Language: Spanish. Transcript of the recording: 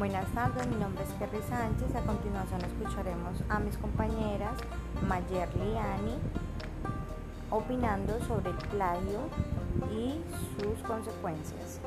Buenas tardes, mi nombre es Kerry Sánchez. A continuación escucharemos a mis compañeras Mayerly y Ani opinando sobre el plagio y sus consecuencias.